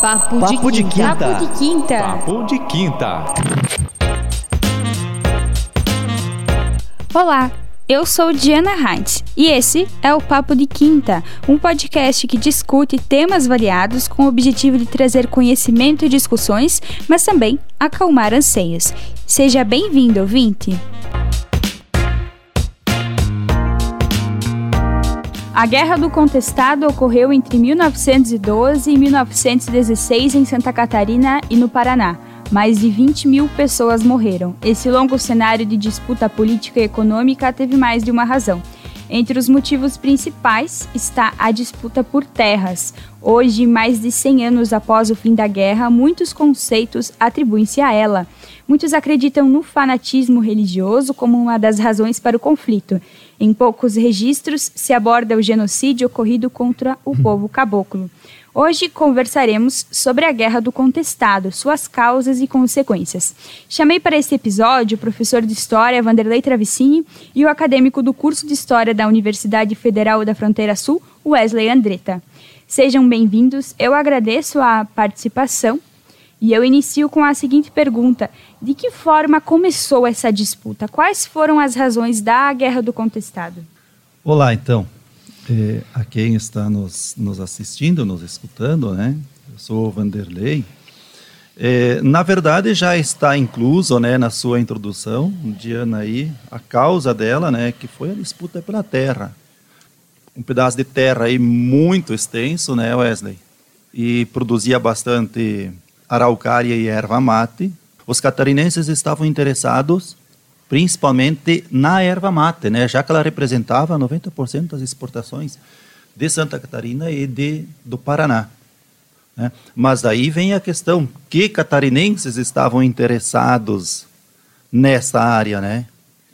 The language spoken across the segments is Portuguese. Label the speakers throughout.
Speaker 1: Papo, Papo de, quinta.
Speaker 2: Papo de quinta.
Speaker 3: Papo de quinta.
Speaker 2: Olá, eu sou Diana Heinz e esse é o Papo de Quinta, um podcast que discute temas variados com o objetivo de trazer conhecimento e discussões, mas também acalmar anseios. Seja bem-vindo, ouvinte! A Guerra do Contestado ocorreu entre 1912 e 1916 em Santa Catarina e no Paraná. Mais de 20 mil pessoas morreram. Esse longo cenário de disputa política e econômica teve mais de uma razão. Entre os motivos principais está a disputa por terras. Hoje, mais de 100 anos após o fim da guerra, muitos conceitos atribuem-se a ela. Muitos acreditam no fanatismo religioso como uma das razões para o conflito. Em poucos registros se aborda o genocídio ocorrido contra o povo caboclo. Hoje conversaremos sobre a Guerra do Contestado, suas causas e consequências. Chamei para este episódio o professor de História Vanderlei Travicini e o acadêmico do curso de História da Universidade Federal da Fronteira Sul, Wesley Andretta. Sejam bem-vindos, eu agradeço a participação e eu inicio com a seguinte pergunta: de que forma começou essa disputa? Quais foram as razões da Guerra do Contestado?
Speaker 4: Olá, então. É, a quem está nos, nos assistindo, nos escutando, né? Eu sou o Vanderlei. É, na verdade, já está incluso né, na sua introdução, Diana, aí, a causa dela, né, que foi a disputa pela terra. Um pedaço de terra aí muito extenso, né, Wesley? E produzia bastante araucária e erva mate. Os catarinenses estavam interessados principalmente na erva mate, né, já que ela representava 90% das exportações de Santa Catarina e de, do Paraná. Né? Mas daí vem a questão, que catarinenses estavam interessados nessa área, né?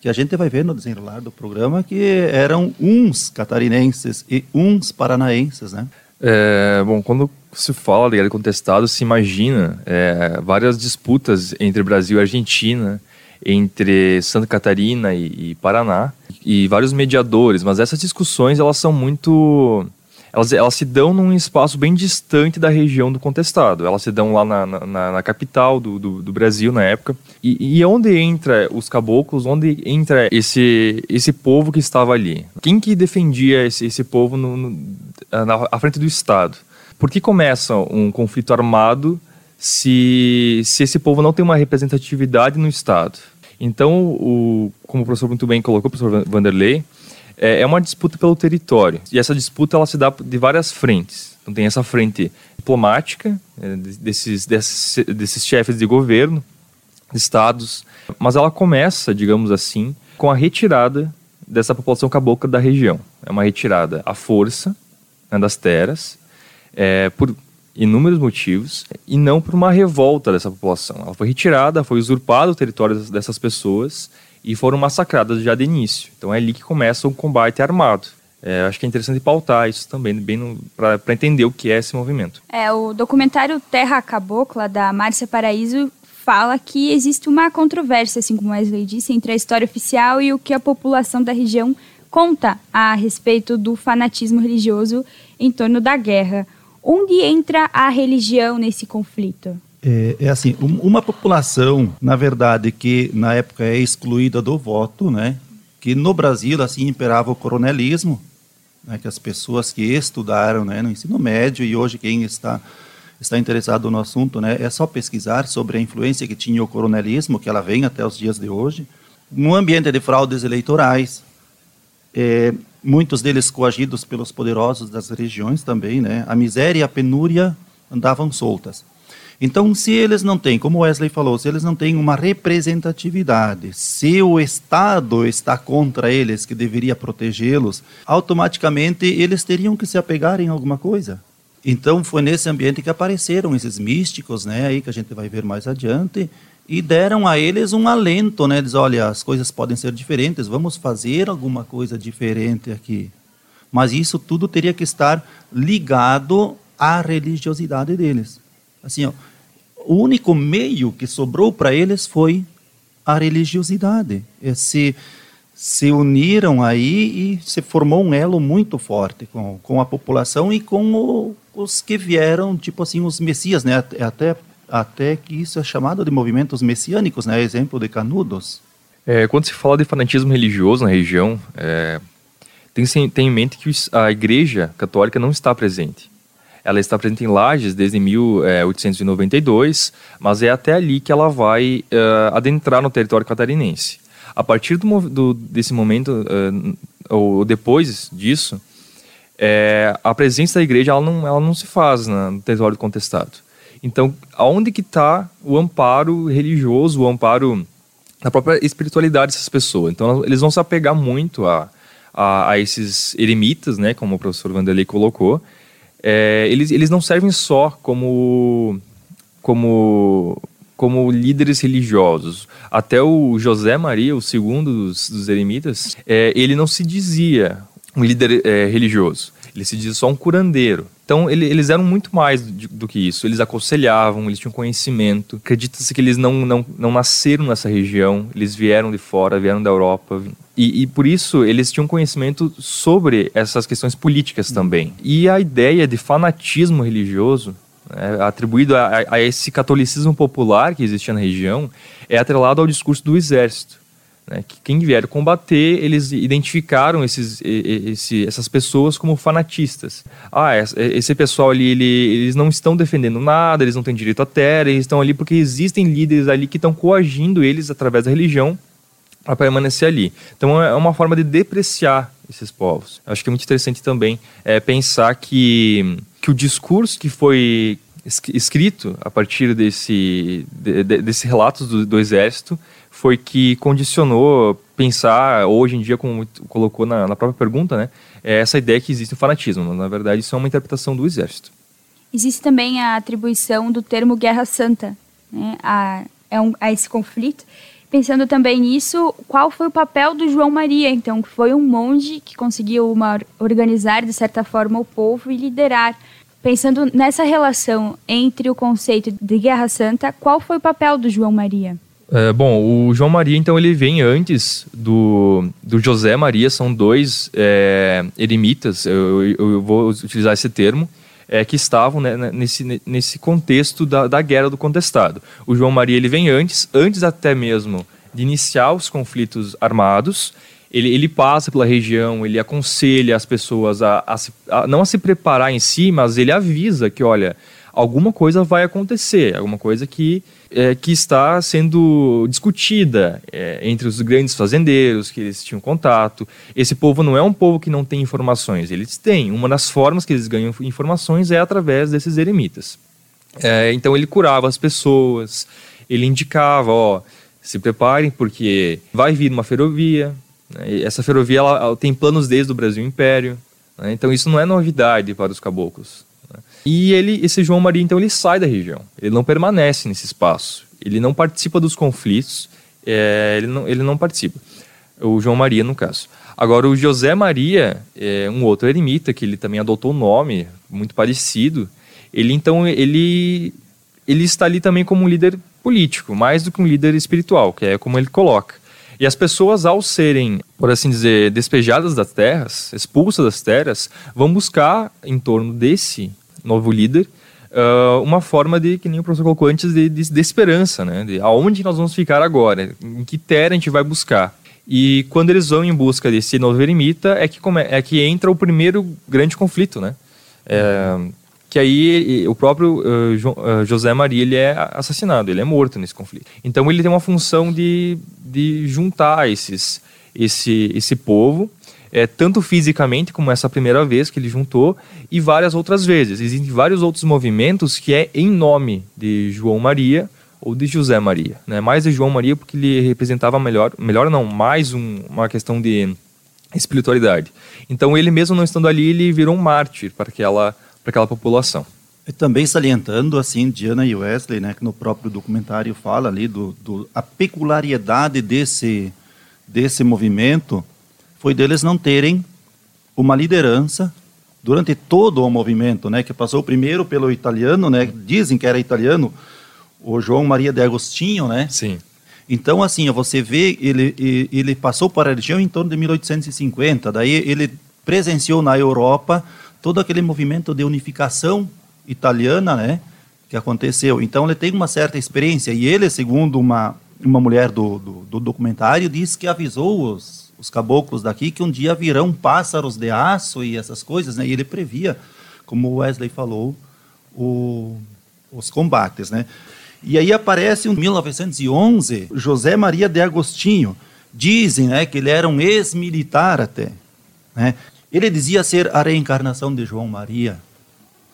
Speaker 4: Que a gente vai ver no desenrolar do programa que eram uns catarinenses e uns paranaenses, né?
Speaker 3: É, bom, quando se fala guerra contestado, se imagina é, várias disputas entre Brasil e Argentina, entre Santa Catarina e, e, Paraná, e vários mediadores, mas essas discussões elas são muito... Elas, elas se dão num espaço bem distante da região do contestado. Elas se dão lá na, na, na capital do, do, do, Brasil na época. E, e onde entra os caboclos, onde entra esse, esse povo que estava ali? Quem que defendia esse, esse povo no, no, na, à frente do Estado? Por que começa um conflito armado se, se esse povo não tem uma representatividade no Estado? Então, o, como o professor muito bem colocou, o professor Vanderlei, é, é uma disputa pelo território. E essa disputa ela se dá de várias frentes. Então, tem essa frente diplomática, é, desses, desses, desses chefes de governo, estados, mas ela começa, digamos assim, com a retirada dessa população cabocla da região. É uma retirada à força né, das terras, é, por inúmeros motivos, e não por uma revolta dessa população. Ela foi retirada, foi usurpado o território dessas pessoas e foram massacradas já de início. Então é ali que começa um combate armado. É, acho que é interessante pautar isso também, bem para entender o que é esse movimento.
Speaker 2: É, o documentário Terra Cabocla, da Márcia Paraíso, fala que existe uma controvérsia, assim como Wesley disse, entre a história oficial e o que a população da região conta a respeito do fanatismo religioso em torno da guerra. Onde entra a religião nesse conflito?
Speaker 4: É, é assim, uma população, na verdade, que na época é excluída do voto, né? Que no Brasil assim imperava o coronelismo, né, que as pessoas que estudaram, né, no ensino médio e hoje quem está está interessado no assunto, né, é só pesquisar sobre a influência que tinha o coronelismo, que ela vem até os dias de hoje, no ambiente de fraudes eleitorais, é, muitos deles coagidos pelos poderosos das regiões também, né? A miséria e a penúria andavam soltas. Então, se eles não têm, como Wesley falou, se eles não têm uma representatividade, se o Estado está contra eles, que deveria protegê-los, automaticamente eles teriam que se apegar em alguma coisa. Então, foi nesse ambiente que apareceram esses místicos, né, aí que a gente vai ver mais adiante, e deram a eles um alento, né? Diz, olha, as coisas podem ser diferentes, vamos fazer alguma coisa diferente aqui. Mas isso tudo teria que estar ligado à religiosidade deles. Assim, ó, o único meio que sobrou para eles foi a religiosidade. Se, se uniram aí e se formou um elo muito forte com, com a população e com o, os que vieram, tipo assim, os messias, né? Até, até que isso é chamado de movimentos messiânicos, né? Exemplo de Canudos.
Speaker 3: É, quando se fala de fanatismo religioso na região, é, tem, tem em mente que a Igreja Católica não está presente. Ela está presente em Lages desde 1892, mas é até ali que ela vai uh, adentrar no território catarinense. A partir do, do, desse momento, uh, ou depois disso, é, a presença da igreja ela não, ela não se faz no território contestado. Então, aonde que está o amparo religioso, o amparo da própria espiritualidade dessas pessoas? Então, eles vão se apegar muito a, a, a esses eremitas, né, como o professor Vanderlei colocou, é, eles, eles não servem só como, como, como líderes religiosos. Até o José Maria, o segundo dos, dos eremitas, é, ele não se dizia um líder é, religioso. Ele se dizia só um curandeiro. Então, ele, eles eram muito mais do, do, que isso. Eles aconselhavam, eles tinham conhecimento. Acredita-se que eles não, não, não nasceram nessa região, eles vieram de fora, vieram da Europa, e, e, por isso eles tinham conhecimento sobre essas questões políticas também. E a ideia de fanatismo religioso, né, atribuído a, a, esse catolicismo popular que existia na região, é atrelado ao discurso do exército. Né, que quem vier combater, eles identificaram esses, esse, essas pessoas como fanatistas. Ah, esse pessoal ali, ele, eles não estão defendendo nada, eles não têm direito à terra, eles estão ali porque existem líderes ali que estão coagindo eles através da religião para permanecer ali. Então é uma forma de depreciar esses povos. Acho que é muito interessante também é, pensar que, que o discurso que foi escrito a partir desse, de, desse relatos do, do, exército foi que condicionou pensar hoje em dia, como colocou na, na própria pergunta, né, é essa ideia que existe o fanatismo. Na verdade, isso é uma interpretação do exército.
Speaker 2: Existe também a atribuição do termo Guerra Santa né, a, a, um, a esse conflito Pensando também nisso, qual foi o papel do João Maria, então, que foi um monge que conseguiu uma, organizar, de certa forma, o povo e liderar. Pensando nessa relação entre o conceito de Guerra Santa, qual foi o papel do João Maria?
Speaker 3: É, bom, o João Maria, então, ele vem antes do, do José Maria, são dois é, eremitas, eu, eu, eu vou utilizar esse termo, é, que estavam né, nesse, nesse contexto da, da guerra do contestado. O João Maria ele vem antes, antes até mesmo de iniciar os conflitos armados. Ele, ele passa pela região, ele aconselha as pessoas a, a, se, a não a se preparar em si, mas ele avisa que, olha, alguma coisa vai acontecer, alguma coisa que, é, que está sendo discutida é, entre os grandes fazendeiros, que eles tinham contato. Esse povo não é um povo que não tem informações, eles têm. Uma das formas que eles ganham informações é através desses eremitas. É, então ele curava as pessoas, ele indicava, ó, se preparem porque vai vir uma ferrovia. Né, essa ferrovia ela, ela tem planos desde o Brasil Império. Né, então isso não é novidade para os caboclos. E ele, esse João Maria, então, ele sai da região. Ele não permanece nesse espaço. Ele não participa dos conflitos. É, ele, não, ele não participa. O João Maria, no caso. Agora, o José Maria, é um outro eremita, que ele também adotou um nome muito parecido. Ele, então, ele, ele está ali também como um líder político, mais do que um líder espiritual, que é como ele coloca. E as pessoas, ao serem, por assim dizer, despejadas das terras, expulsas das terras, vão buscar em torno desse novo líder, uh, uma forma de, que nem o professor colocou antes, de, de, de, esperança, né? De aonde nós vamos ficar agora, em que terra a gente vai buscar. E quando eles vão em busca desse novo eremita, é que, come, é que entra o primeiro grande conflito, né? É, que aí o próprio uh, jo, uh, José Maria ele é assassinado, ele é morto nesse conflito. Então ele tem uma função de, de juntar esses, esse, esse povo é, tanto fisicamente como essa primeira vez que ele juntou e várias outras vezes. Existem vários outros movimentos que é em nome de João Maria ou de José Maria, né? Mais de João Maria porque ele representava melhor, melhor não, mais um, uma questão de espiritualidade. Então ele mesmo não estando ali, ele virou um mártir para aquela para aquela população.
Speaker 4: E também salientando assim Diana e Wesley, né, que no próprio documentário fala ali do, do a peculiaridade desse desse movimento foi deles não terem uma liderança durante todo o movimento, né, que passou primeiro pelo italiano, né, dizem que era italiano, o João Maria de Agostinho, né?
Speaker 3: Sim.
Speaker 4: Então, assim, você vê, ele, ele passou para a região em torno de 1850, daí ele presenciou na Europa todo aquele movimento de unificação italiana, né, que aconteceu. Então ele tem uma certa experiência e ele, segundo uma uma mulher do, do, do documentário, diz que avisou os, os caboclos daqui que um dia virão pássaros de aço e essas coisas, né? E ele previa, como o Wesley falou, o, os combates, né? E aí aparece em 1911 José Maria de Agostinho. Dizem né, que ele era um ex-militar até. Né? Ele dizia ser a reencarnação de João Maria.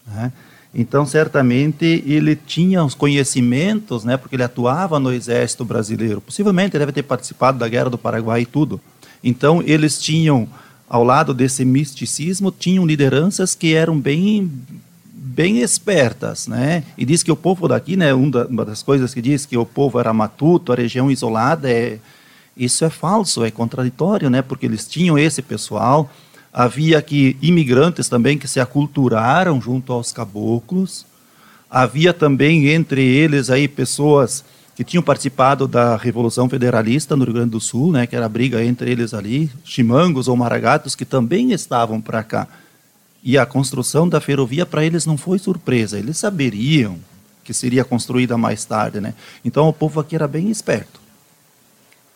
Speaker 4: Né? Então, certamente, ele tinha os conhecimentos, né, porque ele atuava no exército brasileiro. Possivelmente, ele deve ter participado da Guerra do Paraguai e tudo. Então, eles tinham, ao lado desse misticismo, tinham lideranças que eram bem bem espertas, né? E diz que o povo daqui, né, uma das coisas que diz que o povo era matuto, a região isolada, é isso é falso, é contraditório, né? Porque eles tinham esse pessoal, havia aqui imigrantes também que se aculturaram junto aos caboclos, havia também entre eles aí pessoas que tinham participado da Revolução Federalista no Rio Grande do Sul, né, que era a briga entre eles ali, chimangos ou maragatos, que também estavam para cá. E a construção da ferrovia para eles não foi surpresa, eles saberiam que seria construída mais tarde, né? Então o povo aqui era bem esperto.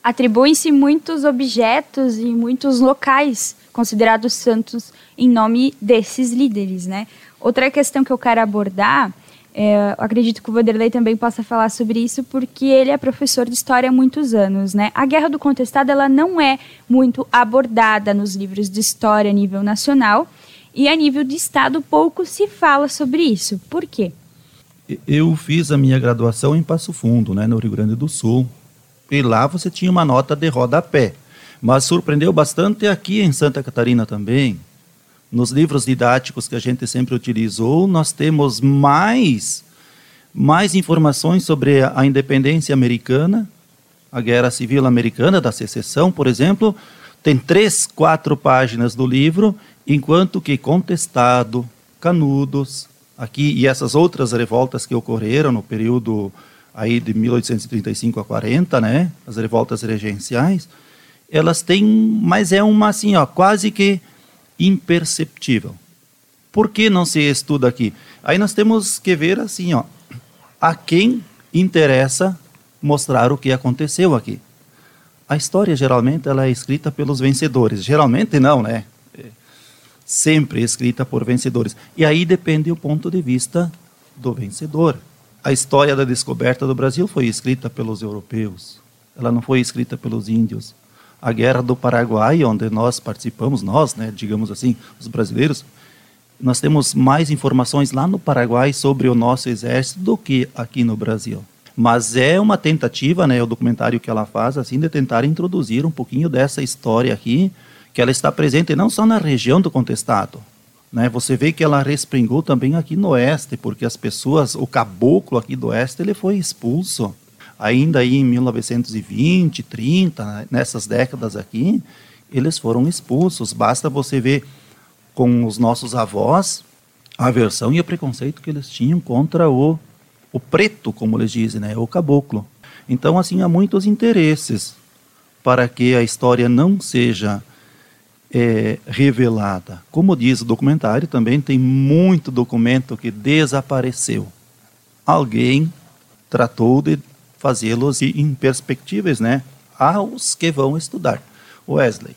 Speaker 2: Atribuem-se muitos objetos e muitos locais considerados santos em nome desses líderes, né? Outra questão que eu quero abordar, é, acredito que o Vanderlei também possa falar sobre isso, porque ele é professor de história há muitos anos, né? A Guerra do Contestado, ela não é muito abordada nos livros de história a nível nacional, e a nível de Estado, pouco se fala sobre isso. Por quê?
Speaker 4: Eu fiz a minha graduação em Passo Fundo, né, no Rio Grande do Sul. E lá você tinha uma nota de rodapé. Mas surpreendeu bastante aqui em Santa Catarina também. Nos livros didáticos que a gente sempre utilizou, nós temos mais, mais informações sobre a independência americana, a Guerra Civil Americana, da secessão, por exemplo. Tem três, quatro páginas do livro enquanto que Contestado, Canudos, aqui e essas outras revoltas que ocorreram no período aí de 1835 a 40, né, as revoltas regenciais, elas têm, mas é uma assim, ó, quase que imperceptível. Por que não se estuda aqui? Aí nós temos que ver assim, ó, a quem interessa mostrar o que aconteceu aqui. A história geralmente ela é escrita pelos vencedores. Geralmente não, né? sempre escrita por vencedores. E aí depende o ponto de vista do vencedor. A história da descoberta do Brasil foi escrita pelos europeus, ela não foi escrita pelos índios. A guerra do Paraguai, onde nós participamos, nós, né, digamos assim, os brasileiros, nós temos mais informações lá no Paraguai sobre o nosso exército do que aqui no Brasil. Mas é uma tentativa, né, o documentário que ela faz, assim, de tentar introduzir um pouquinho dessa história aqui, que ela está presente não só na região do contestado, né? Você vê que ela respingou também aqui no oeste, porque as pessoas, o caboclo aqui do oeste, ele foi expulso ainda aí em 1920, 30, nessas décadas aqui, eles foram expulsos. Basta você ver com os nossos avós a aversão e o preconceito que eles tinham contra o, o preto, como eles dizem, né? o caboclo. Então, assim, há muitos interesses para que a história não seja é, revelada. Como diz o documentário, também tem muito documento que desapareceu. Alguém tratou de fazê-los imperspectíveis, né, aos que vão estudar. Wesley.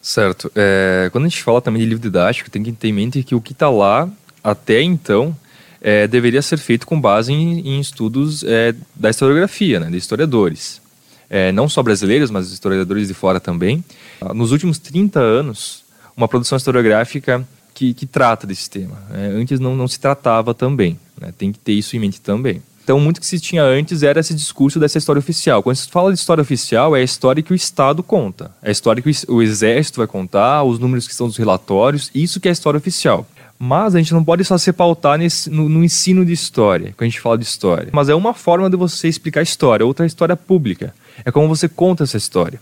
Speaker 3: Certo. É, quando a gente fala também de livro didático, tem que ter em mente que o que está lá até então é, deveria ser feito com base em, em estudos é, da historiografia, né, de historiadores é, não só brasileiros, mas historiadores de fora também. Nos últimos 30 anos, uma produção historiográfica que, que trata desse tema. É, antes não, não se tratava também, né? tem que ter isso em mente também. Então, muito que se tinha antes era esse discurso dessa história oficial. Quando se fala de história oficial, é a história que o Estado conta. É a história que o Exército vai contar, os números que estão nos relatórios, isso que é a história oficial. Mas a gente não pode só se pautar nesse, no, no, ensino de história, quando a gente fala de história. Mas é uma forma de você explicar a história, outra é a história pública é como você conta essa história.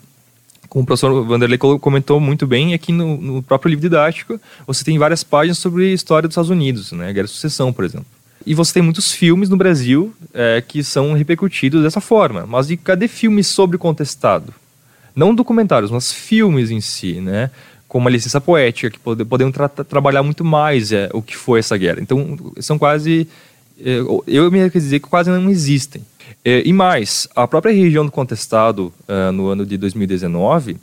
Speaker 3: Como o professor Vanderlei comentou muito bem, aqui no, no próprio livro didático, você tem várias páginas sobre a história dos Estados Unidos, né? Guerra de Sucessão, por exemplo. E você tem muitos filmes no Brasil é, que são repercutidos dessa forma. Mas e cadê filmes sobre contestado? Não documentários, mas filmes em si, né? com uma licença poética, que pode, podemos tra trabalhar muito mais é, o que foi essa guerra. Então, são quase. É, eu me dizer que quase não existem. É, e mais, a própria região do contestado, uh, no ano de 2019,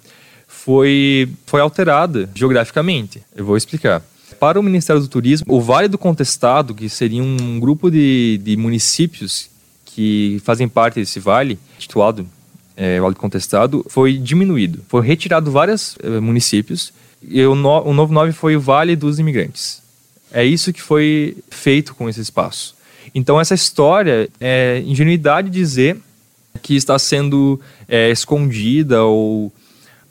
Speaker 3: foi, foi alterada geograficamente. Eu vou explicar. Para o Ministério do Turismo, o Vale do Contestado, que seria um grupo de, de municípios que fazem parte desse vale, titulado é, Vale do Contestado, foi diminuído. Foi retirado vários é, municípios e o, no, o novo nome foi o Vale dos Imigrantes. É isso que foi feito com esse espaço. Então, essa história é ingenuidade dizer que está sendo é, escondida ou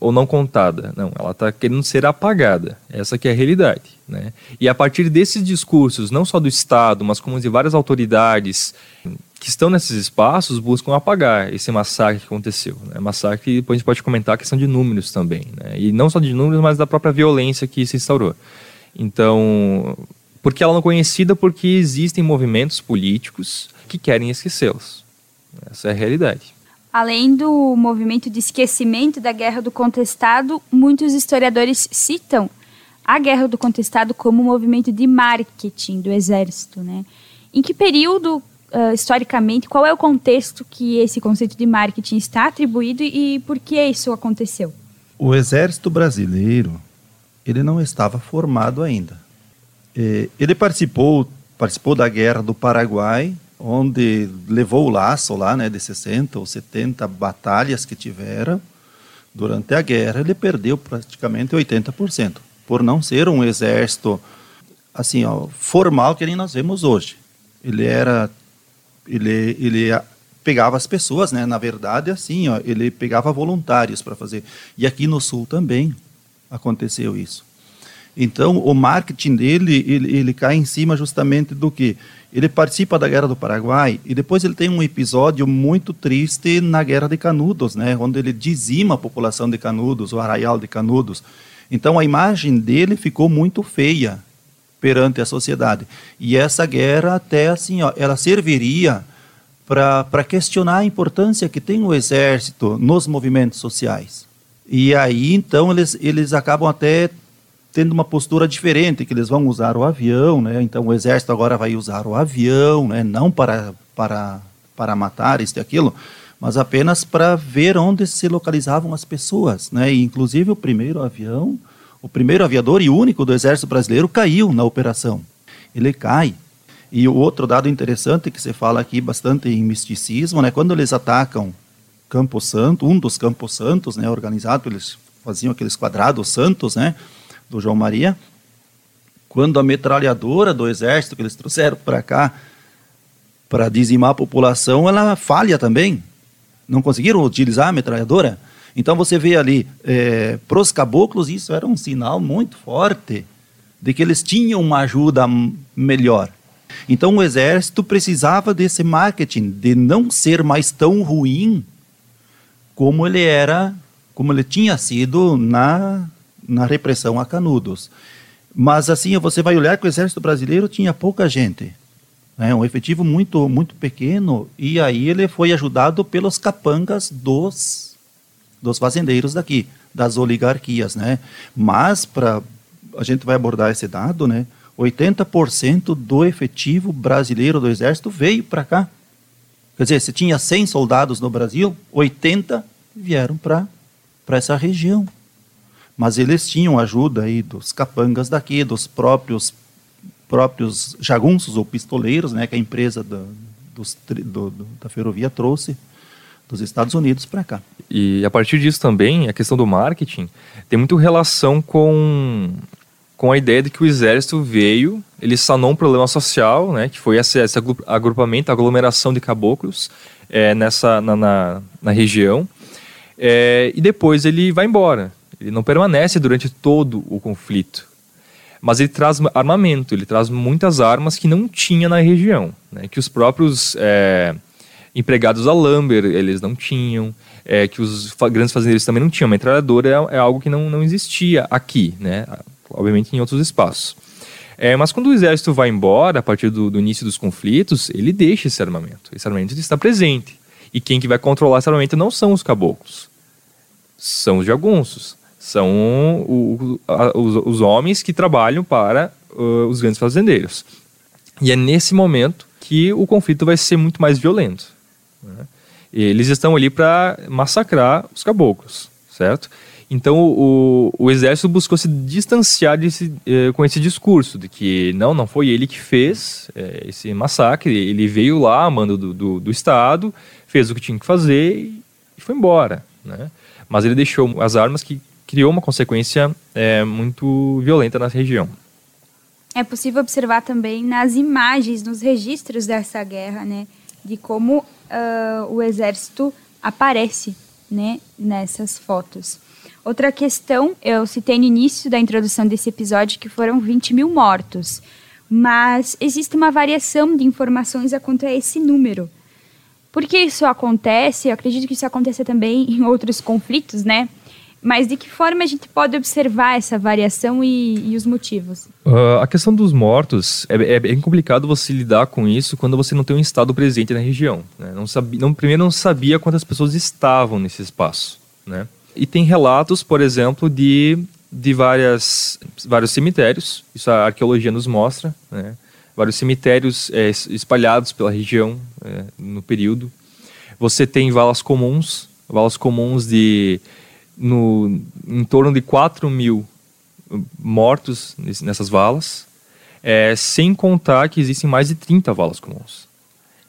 Speaker 3: ou não contada. Não, ela está querendo ser apagada. Essa que é a realidade. Né? E a partir desses discursos, não só do Estado, mas como de várias autoridades que estão nesses espaços, buscam apagar esse massacre que aconteceu. Né? Massacre, depois a gente pode comentar a questão de números também. Né? E não só de números, mas da própria violência que se instaurou. Então, porque ela não é conhecida porque existem movimentos políticos que querem esquecê-los. Essa é a realidade.
Speaker 2: Além do movimento de esquecimento da Guerra do Contestado, muitos historiadores citam a Guerra do Contestado como um movimento de marketing do Exército. Né? Em que período, uh, historicamente, qual é o contexto que esse conceito de marketing está atribuído e por que isso aconteceu?
Speaker 4: O Exército Brasileiro ele não estava formado ainda. É, ele participou, participou da Guerra do Paraguai onde levou o laço lá, né, de 60 ou 70 batalhas que tiveram durante a guerra, ele perdeu praticamente 80%, por não ser um exército assim, ó, formal que nem nós vemos hoje. Ele era ele ele pegava as pessoas, né, na verdade assim, ó, ele pegava voluntários para fazer. E aqui no sul também aconteceu isso. Então, o marketing dele, ele, ele cai em cima justamente do que ele participa da Guerra do Paraguai e depois ele tem um episódio muito triste na Guerra de Canudos, né, onde ele dizima a população de Canudos, o arraial de Canudos. Então a imagem dele ficou muito feia perante a sociedade. E essa guerra até assim, ó, ela serviria para questionar a importância que tem o exército nos movimentos sociais. E aí então eles eles acabam até tendo uma postura diferente, que eles vão usar o avião, né? Então o exército agora vai usar o avião, né? Não para para para matar isso e aquilo, mas apenas para ver onde se localizavam as pessoas, né? E, inclusive o primeiro avião, o primeiro aviador e único do exército brasileiro caiu na operação. Ele cai. E o outro dado interessante que se fala aqui bastante em misticismo, né? Quando eles atacam Campo Santo, um dos Campos Santos, né? Organizado, eles faziam aqueles quadrados santos, né? do João Maria, quando a metralhadora do exército que eles trouxeram para cá para dizimar a população, ela falha também. Não conseguiram utilizar a metralhadora. Então você vê ali, é, para os caboclos, isso era um sinal muito forte de que eles tinham uma ajuda melhor. Então o exército precisava desse marketing, de não ser mais tão ruim como ele era, como ele tinha sido na na repressão a Canudos. Mas assim, você vai olhar que o exército brasileiro tinha pouca gente, né, um efetivo muito muito pequeno, e aí ele foi ajudado pelos capangas dos dos fazendeiros daqui, das oligarquias, né? Mas para a gente vai abordar esse dado, né? 80% do efetivo brasileiro do exército veio para cá. Quer dizer, se tinha 100 soldados no Brasil, 80 vieram para essa região mas eles tinham ajuda aí dos capangas daqui, dos próprios próprios jagunços ou pistoleiros, né, que a empresa da, dos, do, da ferrovia trouxe dos Estados Unidos para cá.
Speaker 3: E a partir disso também, a questão do marketing tem muito relação com, com a ideia de que o exército veio, ele sanou um problema social, né, que foi esse, esse agrupamento, aglomeração de caboclos é, nessa, na, na, na região, é, e depois ele vai embora. Ele não permanece durante todo o conflito. Mas ele traz armamento, ele traz muitas armas que não tinha na região, né? que os próprios é, empregados da Lumber eles não tinham, é, que os grandes fazendeiros também não tinham. A metralhadora é, é, algo que não, não existia aqui, né? obviamente em outros espaços. É, mas quando o exército vai embora, a partir do, do, início dos conflitos, ele deixa esse armamento. Esse armamento está presente. E quem que vai controlar esse armamento não são os caboclos, são os jagunços São o, a, os, os, homens que trabalham para uh, os grandes fazendeiros. E é nesse momento que o conflito vai ser muito mais violento. Né? Eles estão ali para massacrar os caboclos, certo? Então o, o exército buscou se distanciar desse, eh, com esse discurso de que não, não foi ele que fez eh, esse massacre, ele veio lá a mando do, do, do, Estado, fez o que tinha que fazer e, foi embora. Né? Mas ele deixou as armas que criou uma consequência eh, muito violenta na região.
Speaker 2: É possível observar também nas imagens, nos registros dessa guerra, né, de como uh, o exército aparece né, nessas fotos. Outra questão, eu citei no início da introdução desse episódio que foram 20 mil mortos, mas existe uma variação de informações quanto a esse número. Por que isso acontece? Eu acredito que isso acontece também em outros conflitos, né? Mas de que forma a gente pode observar essa variação e, e os motivos?
Speaker 3: Uh, a questão dos mortos é, é, bem complicado você lidar com isso quando você não tem um estado presente na região. Né? Não não, primeiro não sabia quantas pessoas estavam nesse espaço, né? E tem relatos, por exemplo, de, de várias, vários cemitérios, isso a arqueologia nos mostra, né? vários cemitérios é, espalhados pela região é, no período. Você tem valas comuns, valas comuns de no, em torno de 4 mil mortos nessas valas, é, sem contar que existem mais de 30 valas comuns.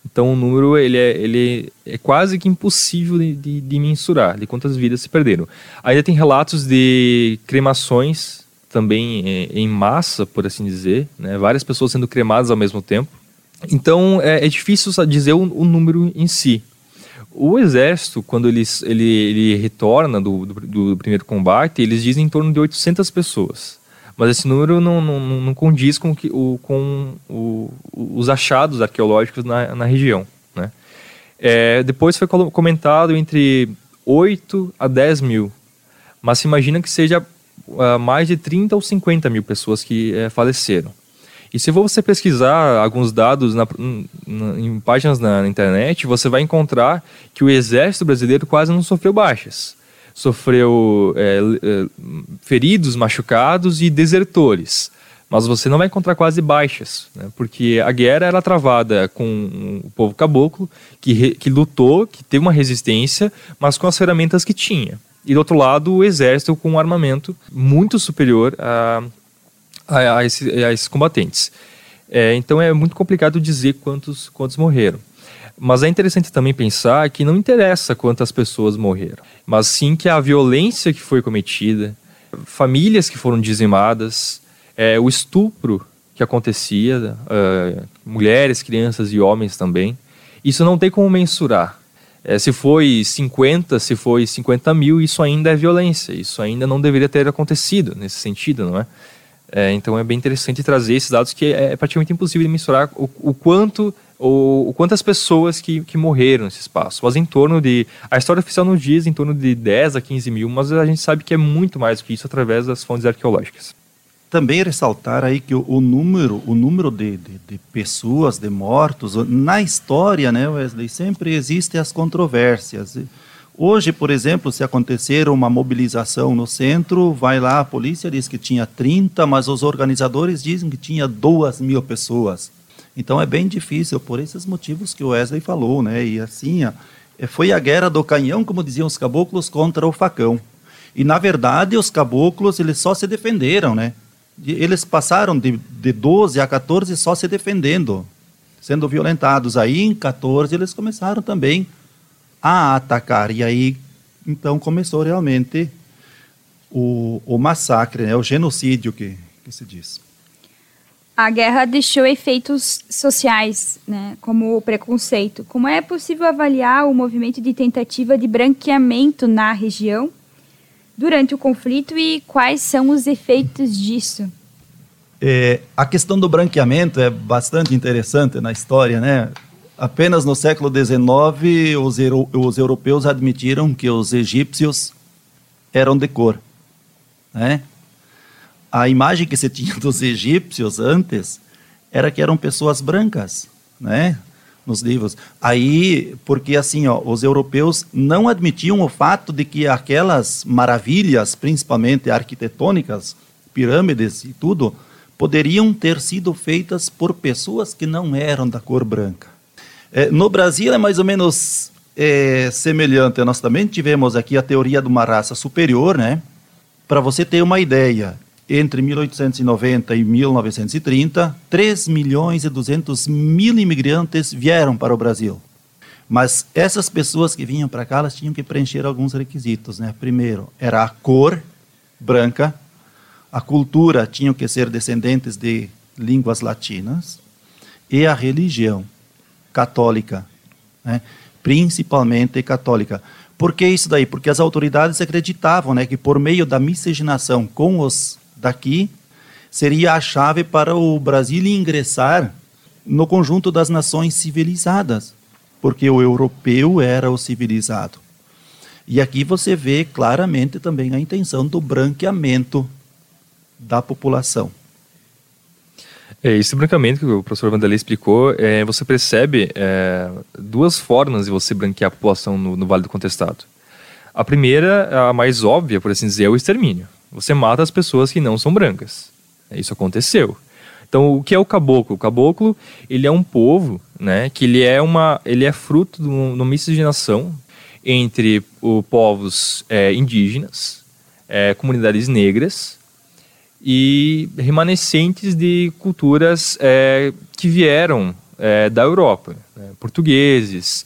Speaker 3: Então o número ele é, ele é quase que impossível de, de, de, mensurar, de quantas vidas se perderam. Ainda tem relatos de cremações também é, em massa, por assim dizer, né? várias pessoas sendo cremadas ao mesmo tempo. Então é, é difícil dizer o, o, número em si. O exército, quando ele, ele, ele retorna do, do, do primeiro combate, eles dizem em torno de 800 pessoas mas esse número não, não, não condiz com, que, o, com o, os achados arqueológicos na, na região. Né? É, depois foi comentado entre 8 a 10 mil, mas se imagina que seja uh, mais de 30 ou 50 mil pessoas que uh, faleceram. E se você pesquisar alguns dados na, na, em páginas na internet, você vai encontrar que o exército brasileiro quase não sofreu baixas sofreu é, é, feridos, machucados e desertores. Mas você não vai encontrar quase baixas, né? porque a guerra era travada com o povo caboclo, que, re, que lutou, que teve uma resistência, mas com as ferramentas que tinha. E do outro lado, o exército com um armamento muito superior a, a, a, esse, a esses combatentes. É, então é muito complicado dizer quantos, quantos morreram. Mas é interessante também pensar que não interessa quantas pessoas morreram, mas sim que a violência que foi cometida, famílias que foram dizimadas, é, o estupro que acontecia, uh, mulheres, crianças e homens também. Isso não tem como mensurar. É, se foi 50, se foi 50 mil, isso ainda é violência. Isso ainda não deveria ter acontecido nesse sentido, não é? É então é bem interessante trazer esses dados que é, é praticamente impossível de mensurar o, o quanto o, quantas pessoas que, que morreram nesse espaço. Mas em torno de. A história oficial nos diz em torno de 10 a 15 mil, mas a gente sabe que é muito mais do que isso através das fontes arqueológicas.
Speaker 4: Também ressaltar aí que o, o número, o número de, de, de, pessoas, de mortos, na história, né, Wesley, sempre existem as controvérsias. Hoje, por exemplo, se acontecer uma mobilização no centro, vai lá, a polícia diz que tinha 30, mas os organizadores dizem que tinha 2 mil pessoas. Então é bem difícil por esses motivos que o Wesley falou, né? E assim, é, foi a guerra do canhão, como diziam os caboclos, contra o facão. E na verdade os caboclos eles só se defenderam, né? Eles passaram de, de 12 a 14 só se defendendo, sendo violentados. Aí em 14 eles começaram também a atacar. E aí então começou realmente o, o massacre, né? o genocídio que, que se diz
Speaker 2: a guerra deixou efeitos sociais, né, como o preconceito. Como é possível avaliar o movimento de tentativa de branqueamento na região durante o conflito e quais são os efeitos disso?
Speaker 4: É, a questão do branqueamento é bastante interessante na história, né? Apenas no século XIX os, os europeus admitiram que os egípcios eram de cor, né? a imagem que se tinha dos egípcios antes era que eram pessoas brancas, né? nos livros. Aí, porque assim, ó, os europeus não admitiam o fato de que aquelas maravilhas, principalmente arquitetônicas, pirâmides e tudo, poderiam ter sido feitas por pessoas que não eram da cor branca. É, no Brasil é mais ou menos é, semelhante. Nós também tivemos aqui a teoria de uma raça superior, né? Para você ter uma ideia, entre 1890 e 1930, 3 milhões e 200 mil imigrantes vieram para o Brasil. Mas essas pessoas que vinham para cá, elas tinham que preencher alguns requisitos. Né? Primeiro, era a cor branca, a cultura tinham que ser descendentes de línguas latinas, e a religião católica, né? principalmente católica. Por que isso daí? Porque as autoridades acreditavam né, que por meio da miscigenação com os daqui seria a chave para o Brasil ingressar no conjunto das nações civilizadas, porque o europeu era o civilizado. E aqui você vê claramente também a intenção do branqueamento da população.
Speaker 3: É, esse branqueamento que o professor Vanderlei explicou, é, você percebe é, duas formas de você branquear a população no, no Vale do Contestado. A primeira, a mais óbvia, por assim dizer, é o extermínio. Você mata as pessoas que não são brancas. Isso aconteceu. Então, o que é o caboclo? O caboclo, ele é um povo, né, que ele é uma, ele é fruto de uma miscigenação entre o, povos é, indígenas, é, comunidades negras e remanescentes de culturas é, que vieram é, da Europa, né, portugueses,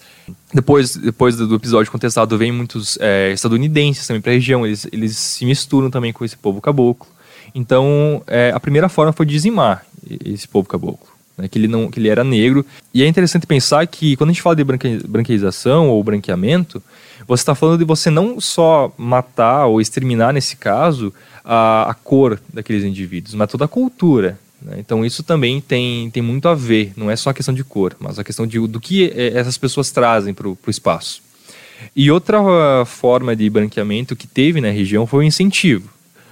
Speaker 3: depois, depois do episódio contestado, vem muitos é, estadunidenses também para a região, eles, eles se misturam também com esse povo caboclo. Então, é, a primeira forma foi dizimar esse povo caboclo, né, que, ele não, que ele era negro. E é interessante pensar que quando a gente fala de branque, branqueização ou branqueamento, você está falando de você não só matar ou exterminar, nesse caso, a, a cor daqueles indivíduos, mas toda a cultura. Né? Então isso também tem, tem muito a ver, não é só a questão de cor, mas a questão de, do que eh, essas pessoas trazem para o espaço. E outra uh, forma de branqueamento que teve na região foi o incentivo.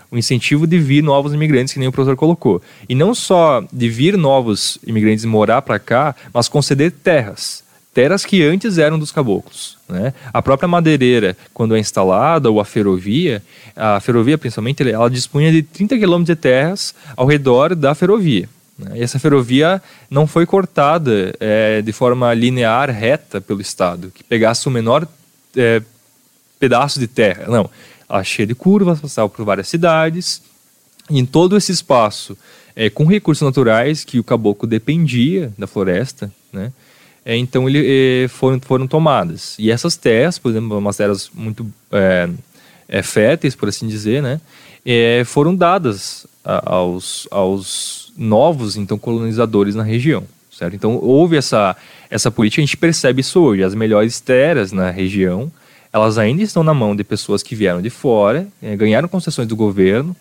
Speaker 3: O incentivo de vir novos imigrantes, que nem o professor colocou. E não só de vir novos imigrantes morar para cá, mas conceder terras terras que antes eram dos caboclos. Né? A própria madeireira, quando é instalada, ou a ferrovia, a ferrovia principalmente, ela dispunha de 30 quilômetros de terras ao redor da ferrovia. Né? E essa ferrovia não foi cortada é, de forma linear, reta pelo Estado, que pegasse o menor é, pedaço de terra. Não, ela cheia de curvas, passava por várias cidades, e em todo esse espaço, é, com recursos naturais que o caboclo dependia da floresta, né? É, então ele, é, foram, foram tomadas. E essas terras, por exemplo, umas terras muito é, é, férteis, por assim dizer, né, é, foram dadas a, aos, aos novos então colonizadores na região. Certo? Então houve essa, essa política, a gente percebe isso hoje. As melhores terras na região, elas ainda estão na mão de pessoas que vieram de fora, ganharam concessões do governo,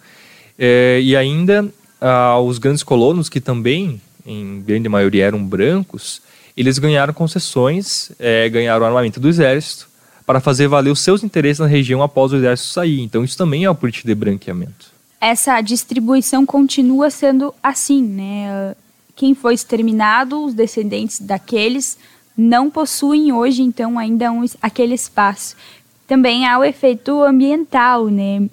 Speaker 3: e ainda ah, os grandes colonos, que também, em grande maioria, eram brancos, eles ganharam concessões, é, ganharam armamento do exército para fazer valer os seus interesses na região após o exército sair. Então isso também é uma política de branqueamento.
Speaker 2: Essa distribuição continua sendo assim, né? Quem foi exterminado, os descendentes daqueles não possuem hoje então ainda um, aquele espaço. Também há o efeito ambiental, né?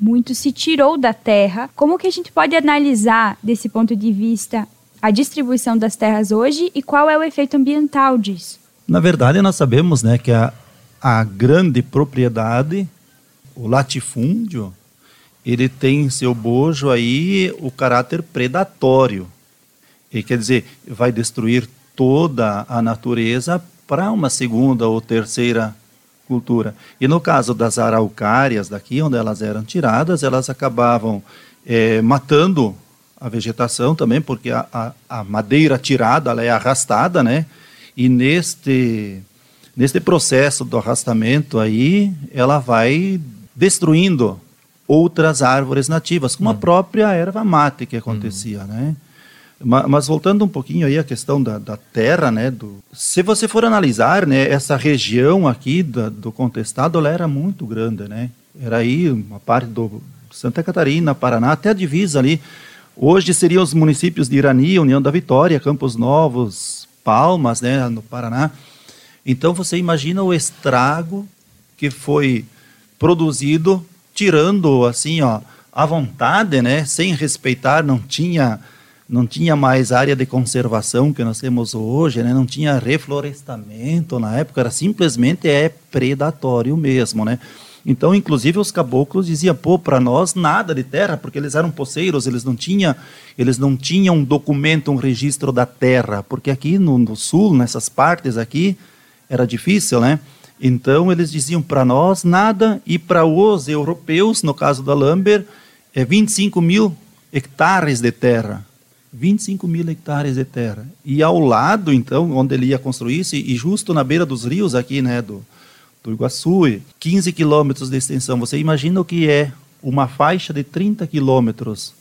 Speaker 2: Muito se tirou da terra. Como que a gente pode analisar desse ponto de vista a distribuição das terras hoje e qual é o efeito ambiental disso?
Speaker 4: Na verdade, nós sabemos né, que a, a grande propriedade, o latifúndio, ele tem em seu bojo aí o caráter predatório. E quer dizer, vai destruir toda a natureza para uma segunda ou terceira cultura. E no caso das araucárias daqui, onde elas eram tiradas, elas acabavam é, matando a vegetação também, porque a, a, a, madeira tirada ela é arrastada, né? E neste, neste processo do arrastamento aí, ela vai destruindo outras árvores nativas, como a uhum. própria erva mate que acontecia, uhum. né? Mas voltando um pouquinho aí à questão da, da terra, né? Do, se você for analisar, né, essa região aqui da, do contestado, ela era muito grande, né? Era aí uma parte do Santa Catarina, Paraná, até a divisa ali Hoje seriam os municípios de Irani, União da Vitória, Campos Novos, Palmas, né, no Paraná. Então você imagina o estrago que foi produzido tirando assim, ó, à vontade, né, sem respeitar, não tinha não tinha mais área de conservação que nós temos hoje, né? não tinha reflorestamento na época, era simplesmente é predatório mesmo, né? Então, inclusive, os caboclos diziam, pô, para nós nada de terra, porque eles eram poceiros, eles não tinham, eles não tinham um documento, um registro da terra, porque aqui no, no sul, nessas partes aqui, era difícil, né? Então, eles diziam, para nós nada, e para os europeus, no caso da Lamber, é 25 mil hectares de terra. 25 mil hectares de terra. E ao lado, então, onde ele ia construir isso, e justo na beira dos rios aqui, né, do, do Iguaçu, 15 quilômetros de extensão. Você imagina o que é uma faixa de 30 quilômetros.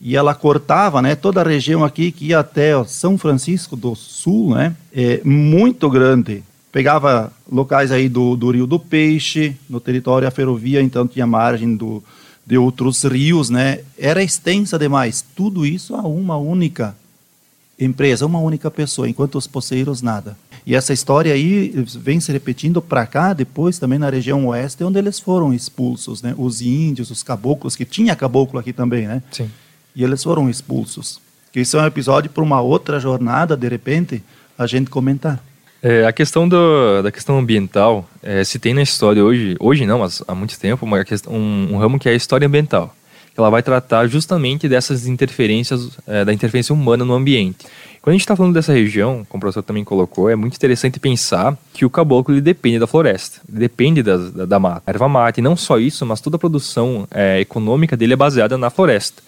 Speaker 4: E ela cortava né, toda a região aqui que ia até ó, São Francisco do Sul, né, é muito grande. Pegava locais aí do, do Rio do Peixe, no território a ferrovia, então tinha margem do, de outros rios, né? Era extensa demais. Tudo isso a uma única empresa, uma única pessoa, enquanto os poceiros nada. E essa história aí vem se repetindo para cá, depois também na região oeste, onde eles foram expulsos, né? Os índios, os caboclos, que tinha caboclo aqui também, né?
Speaker 3: Sim.
Speaker 4: E eles foram expulsos. Que isso é um episódio para uma outra jornada, de repente, a gente comentar.
Speaker 3: É, a questão do, da questão ambiental, é, se tem na história hoje, hoje não, mas há muito tempo, uma questão, um, um ramo que é a história ambiental. Ela vai tratar justamente dessas interferências, é, da interferência humana no ambiente. Quando a gente está falando dessa região, como o professor também colocou, é muito interessante pensar que o caboclo ele depende da floresta, depende da, da, da mata, erva mate. E não só isso, mas toda a produção é, econômica dele é baseada na floresta.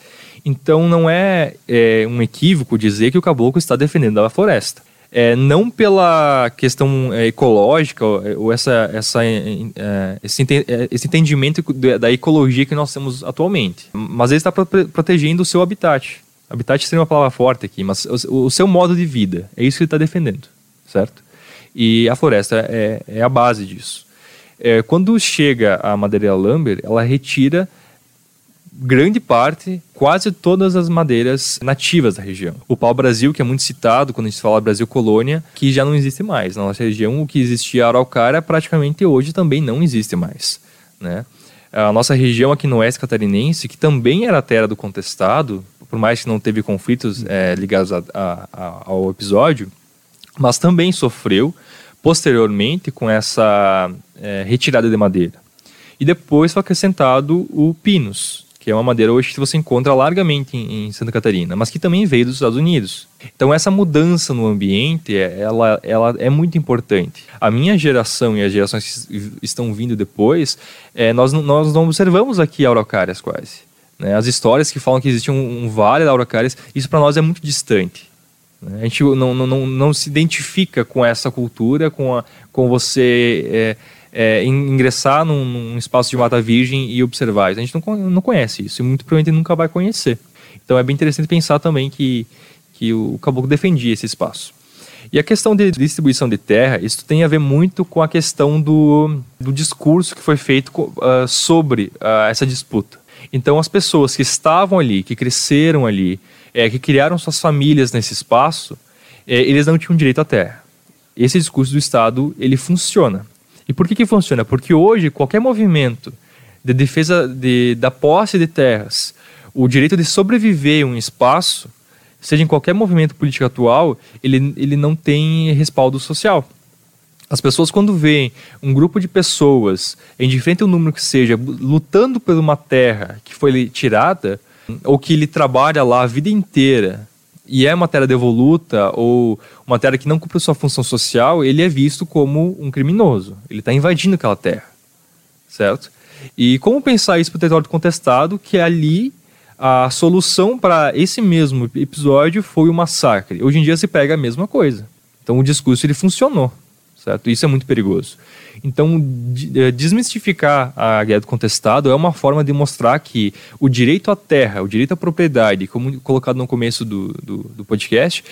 Speaker 3: Então não é, é, um equívoco dizer que o caboclo está defendendo a floresta é, não pela questão é, ecológica ou essa, essa, é, esse, é, esse, entendimento da ecologia que nós temos atualmente, mas ele está protegendo o seu habitat. Habitat seria uma palavra forte aqui, mas o, o seu modo de vida, é isso que ele está defendendo, certo? E a floresta é, é a base disso. É, quando chega a madeira lumber, ela retira grande parte, quase todas as madeiras nativas da região. O pau-brasil, que é muito citado quando a gente fala Brasil-colônia, que já não existe mais. Na nossa região, o que existia araucária, praticamente hoje também não existe mais. Né? A nossa região aqui no oeste catarinense, que também era terra do contestado, por mais que não teve conflitos é, ligados a, a, a, ao episódio, mas também sofreu posteriormente com essa é, retirada de madeira. E depois foi acrescentado o pinus, que é uma madeira hoje que você encontra largamente em, em, Santa Catarina, mas que também veio dos Estados Unidos. Então essa mudança no ambiente, é, ela, ela é muito importante. A minha geração e as gerações que estão vindo depois, é, nós, nós não observamos aqui araucárias quase. Né? As histórias que falam que existe um, um vale da araucárias, isso para nós é muito distante. Né? A gente não, não, não, não, se identifica com essa cultura, com, a, com você... É, é, ingressar num, num, espaço de mata virgem e observar. A gente não, não conhece isso e muito provavelmente nunca vai conhecer. Então é bem interessante pensar também que, que o caboclo defendia esse espaço. E a questão de distribuição de terra, isso tem a ver muito com a questão do, do discurso que foi feito uh, sobre uh, essa disputa. Então, as pessoas que estavam ali, que cresceram ali, é, que criaram suas famílias nesse espaço, é, eles não tinham direito à terra. Esse discurso do Estado, ele funciona. E por que, que funciona? Porque hoje qualquer movimento de defesa de, da posse de terras, o direito de sobreviver em um espaço, seja em qualquer movimento político atual, ele, ele não tem respaldo social. As pessoas, quando veem um grupo de pessoas, em diferente o número que seja, lutando por uma terra que foi tirada, ou que ele trabalha lá a vida inteira, e é uma terra devoluta ou uma terra que não cumpre sua função social, ele é visto como um criminoso. Ele está invadindo aquela terra, certo? E como pensar isso para o território contestado, que ali a solução para esse mesmo episódio foi o massacre. Hoje em dia se pega a mesma coisa. Então o discurso ele funcionou, certo? Isso é muito perigoso. Então, eh, desmistificar a guerra do contestado é uma forma de mostrar que o direito à terra, o direito à propriedade, como colocado no começo do, do, do podcast,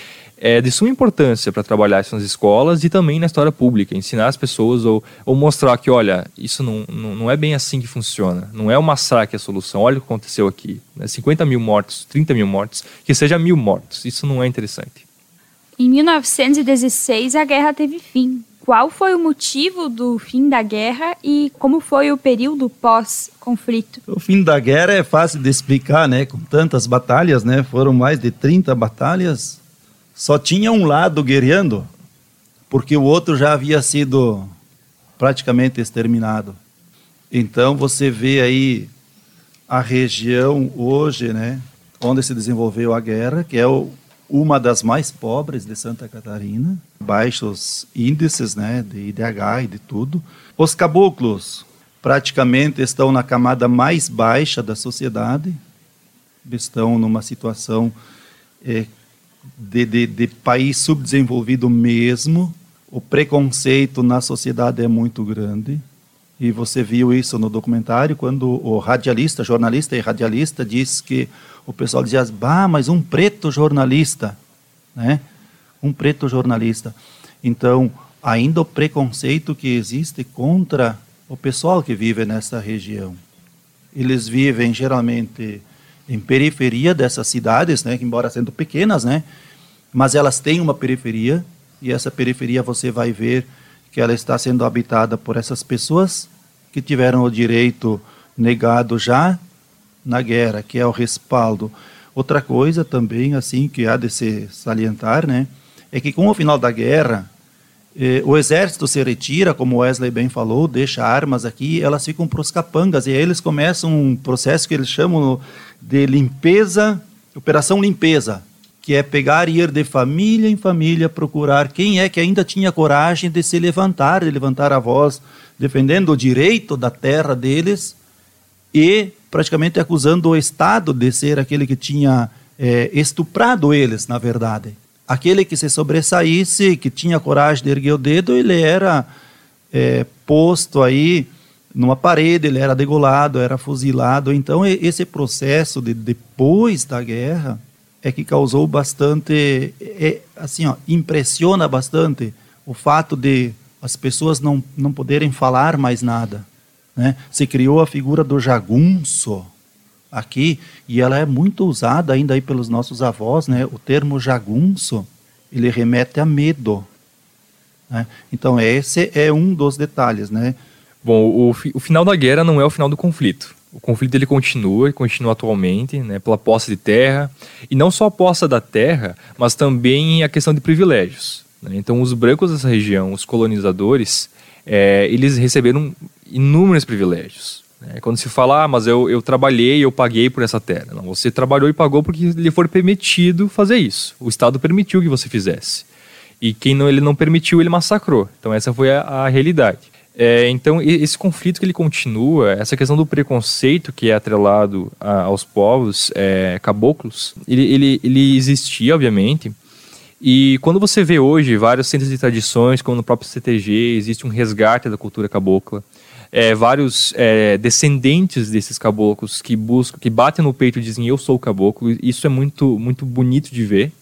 Speaker 3: é de suma importância para trabalhar isso nas escolas e também na história pública, ensinar as pessoas ou, ou mostrar que, olha, isso não, não, não, é bem assim que funciona, não é o massacre a solução, olha o que aconteceu aqui, né? 50 mil mortos, 30 mil mortos, que seja mil mortos, isso não é interessante.
Speaker 2: Em 1916, a guerra teve fim. Qual foi o motivo do fim da guerra e como foi o período pós-conflito?
Speaker 4: O fim da guerra é fácil de explicar, né? Com tantas batalhas, né? Foram mais de 30 batalhas. Só tinha um lado guerreando, porque o outro já havia sido praticamente exterminado. Então você vê aí a região hoje, né, onde se desenvolveu a guerra, que é o, uma das mais pobres de Santa Catarina, baixos índices né, de IDH e de tudo. Os caboclos praticamente estão na camada mais baixa da sociedade, estão numa situação é, de, de, de país subdesenvolvido mesmo. O preconceito na sociedade é muito grande. E você viu isso no documentário quando o radialista, jornalista e radialista disse que o pessoal dizia, bah, mas um preto jornalista, né? Um preto jornalista. Então, ainda o preconceito que existe contra o pessoal que vive nessa região. Eles vivem geralmente em periferia dessas cidades, né, embora sendo pequenas, né, mas elas têm uma periferia e essa periferia você vai ver que ela está sendo habitada por essas pessoas que tiveram o direito negado já na guerra, que é o respaldo. Outra coisa também, assim, que há de se salientar, né, é que com o final da guerra, eh, o exército se retira, como Wesley bem falou, deixa armas aqui, elas ficam para os capangas, e aí eles começam um processo que eles chamam de limpeza, operação limpeza, que é pegar e ir de família em família procurar quem é que ainda tinha coragem de se levantar, de levantar a voz, defendendo o direito da terra deles e praticamente acusando o Estado de ser aquele que tinha é, estuprado eles, na verdade. Aquele que se sobressaísse, que tinha coragem de erguer o dedo, ele era é, posto aí numa parede, ele era degolado, era fuzilado. Então, esse processo de depois da guerra é que causou bastante, é, assim, ó, impressiona bastante o fato de as pessoas não, não poderem falar mais nada. Né? Se criou a figura do jagunço aqui, e ela é muito usada ainda aí pelos nossos avós, né? o termo jagunço, ele remete a medo. Né? Então esse é um dos detalhes. Né?
Speaker 3: Bom, o, o final da guerra não é o final do conflito. O conflito ele continua e continua atualmente, né, pela posse de terra, e não só a posse da terra, mas também a questão de privilégios. Né? Então, os brancos dessa região, os colonizadores, é, eles receberam inúmeros privilégios. Né? Quando se fala, ah, mas eu, eu trabalhei, eu paguei por essa terra. Não, você trabalhou e pagou porque lhe foi permitido fazer isso. O Estado permitiu que você fizesse. E quem não, ele não permitiu, ele massacrou. Então, essa foi a, a realidade. É, então, esse conflito que ele continua, essa questão do preconceito que é atrelado a, aos povos é, caboclos, ele, ele, ele existia, obviamente, e quando você vê hoje vários centros de tradições, como no próprio CTG, existe um resgate da cultura cabocla. É, vários é, descendentes desses caboclos que buscam, que batem no peito e dizem eu sou caboclo. Isso é muito, muito bonito de ver.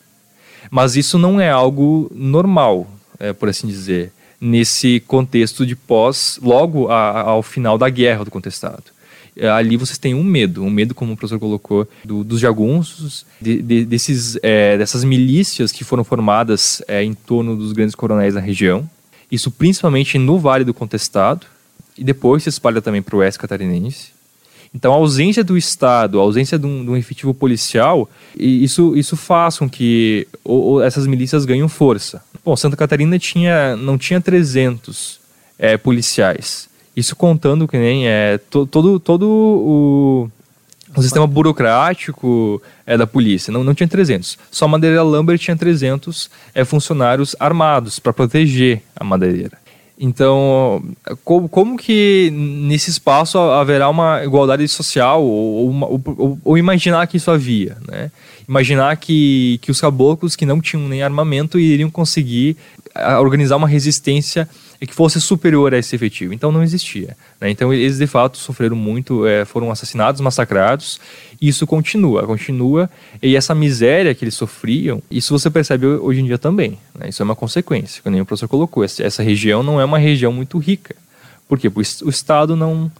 Speaker 3: Mas isso não é algo normal, é, por assim dizer, nesse contexto de pós, logo a, ao final da guerra do contestado. É, ali vocês têm um medo, um medo, como o professor colocou, do, dos jagunços, de, de, desses, é, dessas milícias que foram formadas é, em torno dos grandes coronéis na região. Isso principalmente no Vale do Contestado, e depois se espalha também para o oeste catarinense. Então, a ausência do Estado, a ausência de um, de um efetivo policial, isso, isso faz com que ou, essas milícias ganhem força. Bom, Santa Catarina tinha, não tinha 300 é, policiais. Isso contando que nem é to, todo, todo o, o sistema burocrático é, da polícia. Não, não tinha 300. Só a Madeireira Lambert tinha 300 é, funcionários armados para proteger a madeireira. Então, como, como, que nesse espaço haverá uma igualdade social ou, ou, ou, ou, imaginar que isso havia, né? Imaginar que, que os caboclos que não tinham nem armamento iriam conseguir organizar uma resistência que fosse superior a esse efetivo. Então não existia. Né? Então eles de fato sofreram muito, é, foram assassinados, massacrados. E isso continua, continua. E essa miséria que eles sofriam, isso você percebe hoje em dia também. Né? Isso é uma consequência, como o professor colocou. Essa região não é uma região muito rica. Por quê? Porque o Estado não,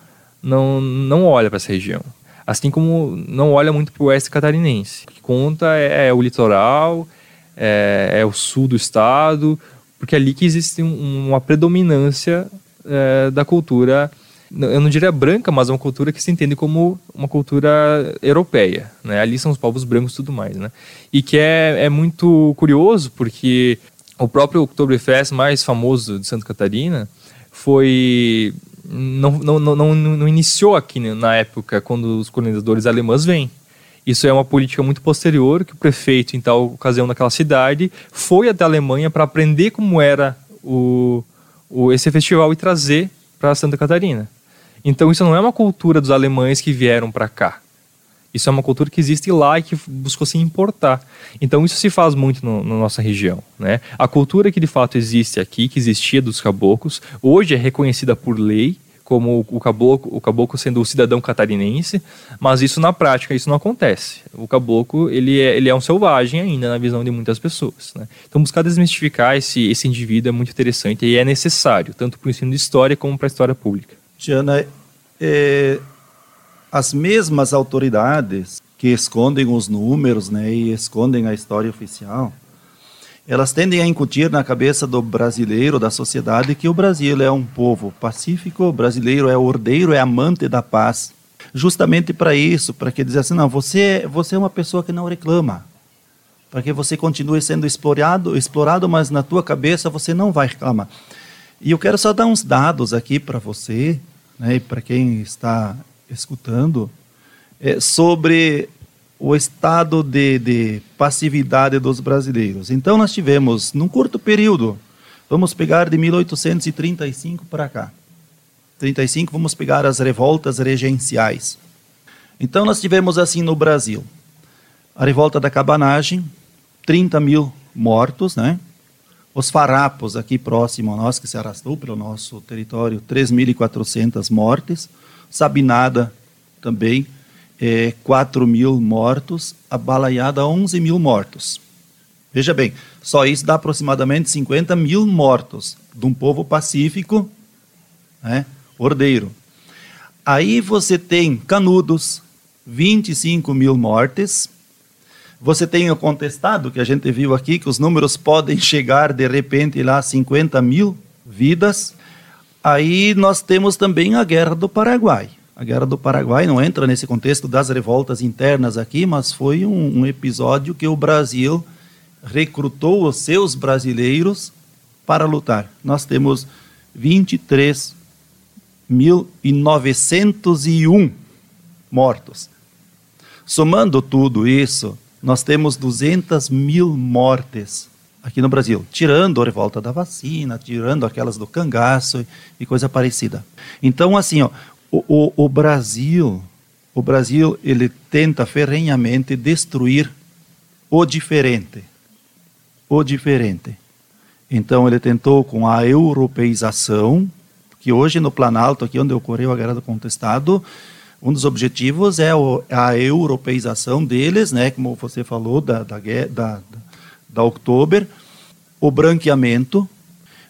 Speaker 3: não, não olha para essa região. Assim como não olha muito para o oeste catarinense. O que conta é, é o litoral é, é o sul do estado, porque é ali que existe um, uma predominância é, da cultura, eu não diria branca, mas uma cultura que se entende como uma cultura europeia. Né? Ali são os povos brancos e tudo mais. Né? E que é, é muito curioso, porque o próprio Oktoberfest mais famoso de Santa Catarina foi não, não, não, não, iniciou aqui né, na época quando os colonizadores alemães vêm. Isso é uma política muito posterior que o prefeito, em tal ocasião naquela cidade, foi até a Alemanha para aprender como era o, o, esse festival e trazer para Santa Catarina. Então isso não é uma cultura dos alemães que vieram para cá. Isso é uma cultura que existe lá e que buscou se importar. Então isso se faz muito no, na nossa região. Né? A cultura que de fato existe aqui, que existia dos caboclos, hoje é reconhecida por lei como o caboclo, o caboclo sendo o cidadão catarinense, mas isso na prática isso não acontece. O caboclo ele é, ele é um selvagem ainda na visão de muitas pessoas. Né? Então buscar desmistificar esse, esse indivíduo é muito interessante e é necessário tanto para o ensino de história como para a história pública.
Speaker 4: Tiana, é, as mesmas autoridades que escondem os números né, e escondem a história oficial, elas tendem a incutir na cabeça do brasileiro, da sociedade, que o Brasil é um povo pacífico, o brasileiro é ordeiro, é amante da paz. Justamente para isso, para que dizer assim, não, você, você é uma pessoa que não reclama. Para que você continue sendo explorado, explorado, mas na tua cabeça você não vai reclamar. E eu quero só dar uns dados aqui para você, né, e para quem está escutando é, sobre o estado de, de passividade dos brasileiros. Então, nós tivemos, num curto período, vamos pegar de 1835 para cá. 35, vamos pegar as revoltas regenciais. Então, nós tivemos assim no Brasil: a revolta da cabanagem, 30 mil mortos, né? Os farrapos aqui próximo a nós, que se arrastou pelo nosso território, 3.400 mortes. Sabinada também, é, 4 mil mortos, a balaiada 11 mil mortos. Veja bem, só isso dá aproximadamente 50 mil mortos de um povo pacífico, né, ordeiro. Aí você tem Canudos, 25 mil mortes. Você tem o contestado, que a gente viu aqui, que os números podem chegar de repente lá a 50 mil vidas. Aí nós temos também a Guerra do Paraguai. A Guerra do Paraguai não entra nesse contexto das revoltas internas aqui, mas foi um, um episódio que o Brasil recrutou os seus brasileiros para lutar. Nós temos 23.901 mortos. Somando tudo isso, nós temos 200 mil mortes aqui no Brasil, tirando a revolta da vacina, tirando aquelas do cangaço e coisa parecida. Então, assim, ó, o, o, o Brasil, o Brasil, ele tenta ferrenhamente destruir o diferente, o diferente. Então ele tentou com a europeização, que hoje no Planalto, aqui onde ocorreu a Guerra do Contestado, um dos objetivos é a europeização deles, né, como você falou, da, da, da, da Oktober, o branqueamento,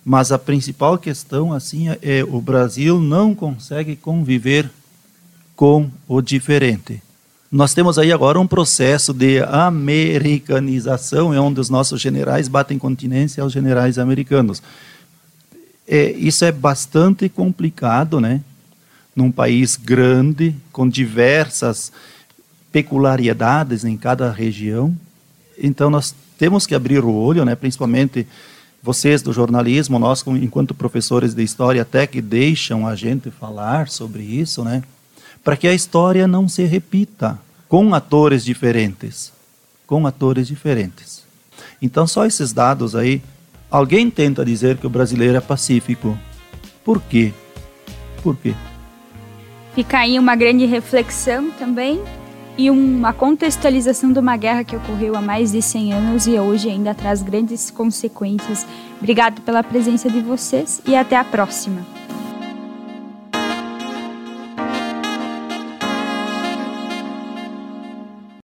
Speaker 4: mas a principal questão assim é o Brasil não consegue conviver com o diferente. Nós temos aí agora um processo de americanização, é onde os nossos generais batem continência aos generais americanos. É, isso é bastante complicado, né? Num país grande, com diversas peculiaridades em cada região. Então, nós temos que abrir o olho, né, principalmente vocês do jornalismo, nós enquanto professores de história até que deixam a gente falar sobre isso, né, para que a história não se repita com atores diferentes, com atores diferentes. Então só esses dados aí, alguém tenta dizer que o brasileiro é pacífico. Por quê? Por quê?
Speaker 2: Fica aí uma grande reflexão também e uma contextualização de uma guerra que ocorreu há mais de 100 anos e hoje ainda traz grandes consequências. Obrigado pela presença de vocês e até a próxima.